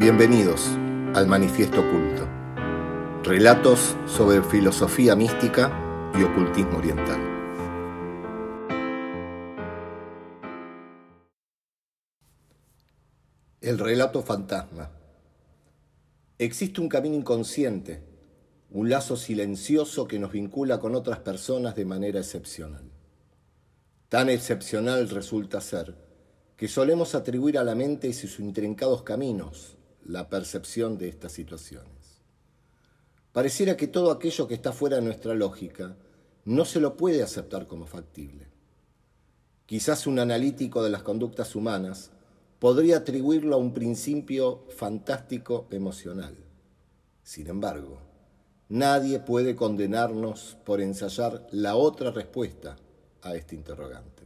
Bienvenidos al Manifiesto Oculto. Relatos sobre filosofía mística y ocultismo oriental. El relato fantasma. Existe un camino inconsciente, un lazo silencioso que nos vincula con otras personas de manera excepcional. Tan excepcional resulta ser que solemos atribuir a la mente y sus intrincados caminos la percepción de estas situaciones. Pareciera que todo aquello que está fuera de nuestra lógica no se lo puede aceptar como factible. Quizás un analítico de las conductas humanas podría atribuirlo a un principio fantástico emocional. Sin embargo, nadie puede condenarnos por ensayar la otra respuesta a este interrogante.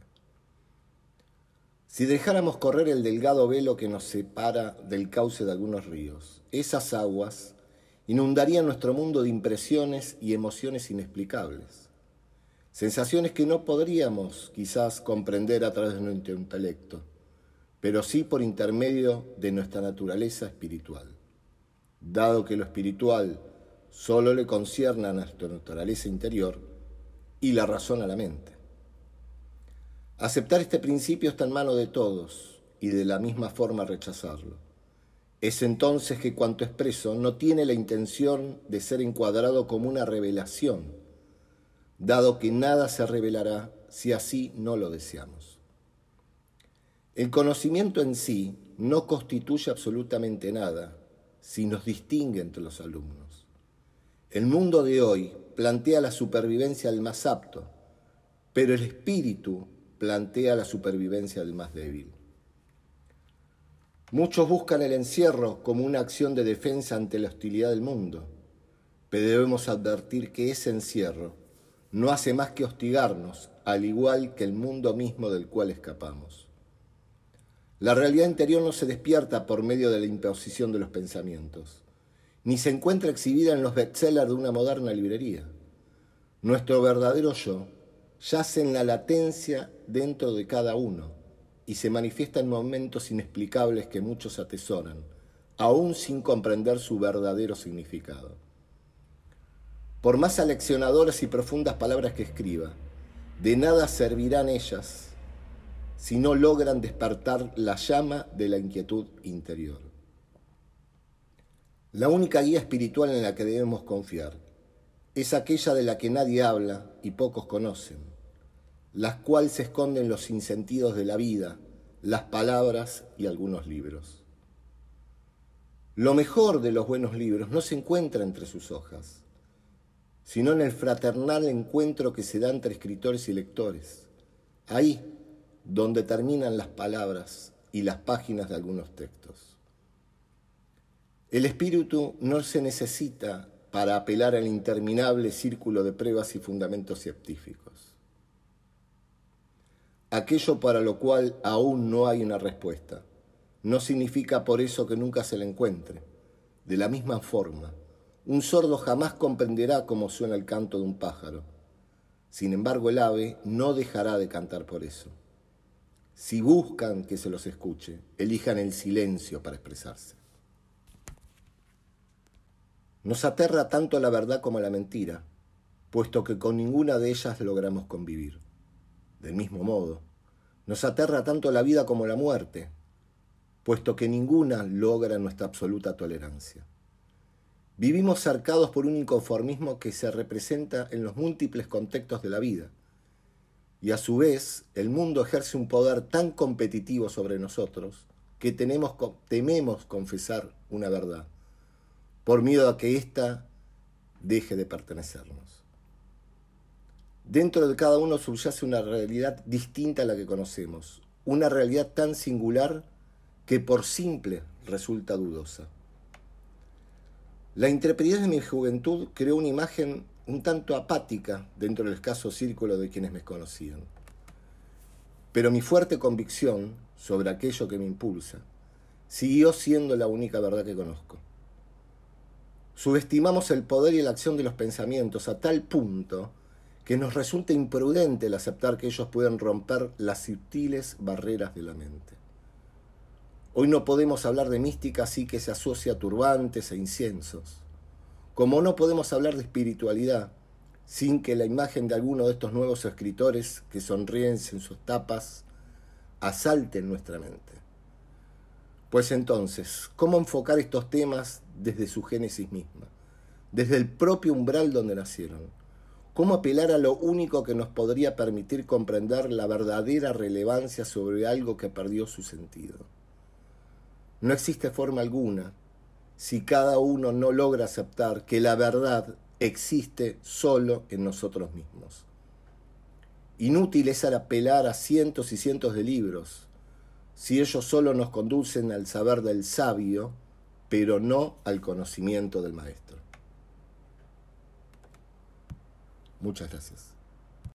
Si dejáramos correr el delgado velo que nos separa del cauce de algunos ríos, esas aguas inundarían nuestro mundo de impresiones y emociones inexplicables, sensaciones que no podríamos quizás comprender a través de nuestro intelecto, pero sí por intermedio de nuestra naturaleza espiritual, dado que lo espiritual solo le concierne a nuestra naturaleza interior y la razón a la mente. Aceptar este principio está en mano de todos y de la misma forma rechazarlo. Es entonces que cuanto expreso no tiene la intención de ser encuadrado como una revelación, dado que nada se revelará si así no lo deseamos. El conocimiento en sí no constituye absolutamente nada si nos distingue entre los alumnos. El mundo de hoy plantea la supervivencia del más apto, pero el espíritu plantea la supervivencia del más débil. Muchos buscan el encierro como una acción de defensa ante la hostilidad del mundo, pero debemos advertir que ese encierro no hace más que hostigarnos, al igual que el mundo mismo del cual escapamos. La realidad interior no se despierta por medio de la imposición de los pensamientos, ni se encuentra exhibida en los bestsellers de una moderna librería. Nuestro verdadero yo yace en la latencia dentro de cada uno y se manifiesta en momentos inexplicables que muchos atesoran, aún sin comprender su verdadero significado. Por más aleccionadoras y profundas palabras que escriba, de nada servirán ellas si no logran despertar la llama de la inquietud interior. La única guía espiritual en la que debemos confiar es aquella de la que nadie habla y pocos conocen, las cuales se esconden los sinsentidos de la vida, las palabras y algunos libros. Lo mejor de los buenos libros no se encuentra entre sus hojas, sino en el fraternal encuentro que se da entre escritores y lectores, ahí donde terminan las palabras y las páginas de algunos textos. El espíritu no se necesita para apelar al interminable círculo de pruebas y fundamentos científicos. Aquello para lo cual aún no hay una respuesta no significa por eso que nunca se la encuentre. De la misma forma, un sordo jamás comprenderá cómo suena el canto de un pájaro. Sin embargo, el ave no dejará de cantar por eso. Si buscan que se los escuche, elijan el silencio para expresarse. Nos aterra tanto la verdad como la mentira, puesto que con ninguna de ellas logramos convivir. Del mismo modo, nos aterra tanto la vida como la muerte, puesto que ninguna logra nuestra absoluta tolerancia. Vivimos cercados por un inconformismo que se representa en los múltiples contextos de la vida, y a su vez el mundo ejerce un poder tan competitivo sobre nosotros que tenemos, tememos confesar una verdad por miedo a que ésta deje de pertenecernos. Dentro de cada uno subyace una realidad distinta a la que conocemos, una realidad tan singular que por simple resulta dudosa. La intrepidez de mi juventud creó una imagen un tanto apática dentro del escaso círculo de quienes me conocían. Pero mi fuerte convicción sobre aquello que me impulsa siguió siendo la única verdad que conozco. Subestimamos el poder y la acción de los pensamientos a tal punto que nos resulta imprudente el aceptar que ellos pueden romper las sutiles barreras de la mente. Hoy no podemos hablar de mística así que se asocia a turbantes e inciensos. Como no podemos hablar de espiritualidad sin que la imagen de alguno de estos nuevos escritores que sonríen en sus tapas asalte en nuestra mente. Pues entonces, ¿cómo enfocar estos temas desde su génesis misma? Desde el propio umbral donde nacieron. ¿Cómo apelar a lo único que nos podría permitir comprender la verdadera relevancia sobre algo que perdió su sentido? No existe forma alguna si cada uno no logra aceptar que la verdad existe solo en nosotros mismos. Inútil es apelar a cientos y cientos de libros, si ellos solo nos conducen al saber del sabio, pero no al conocimiento del maestro. Muchas gracias.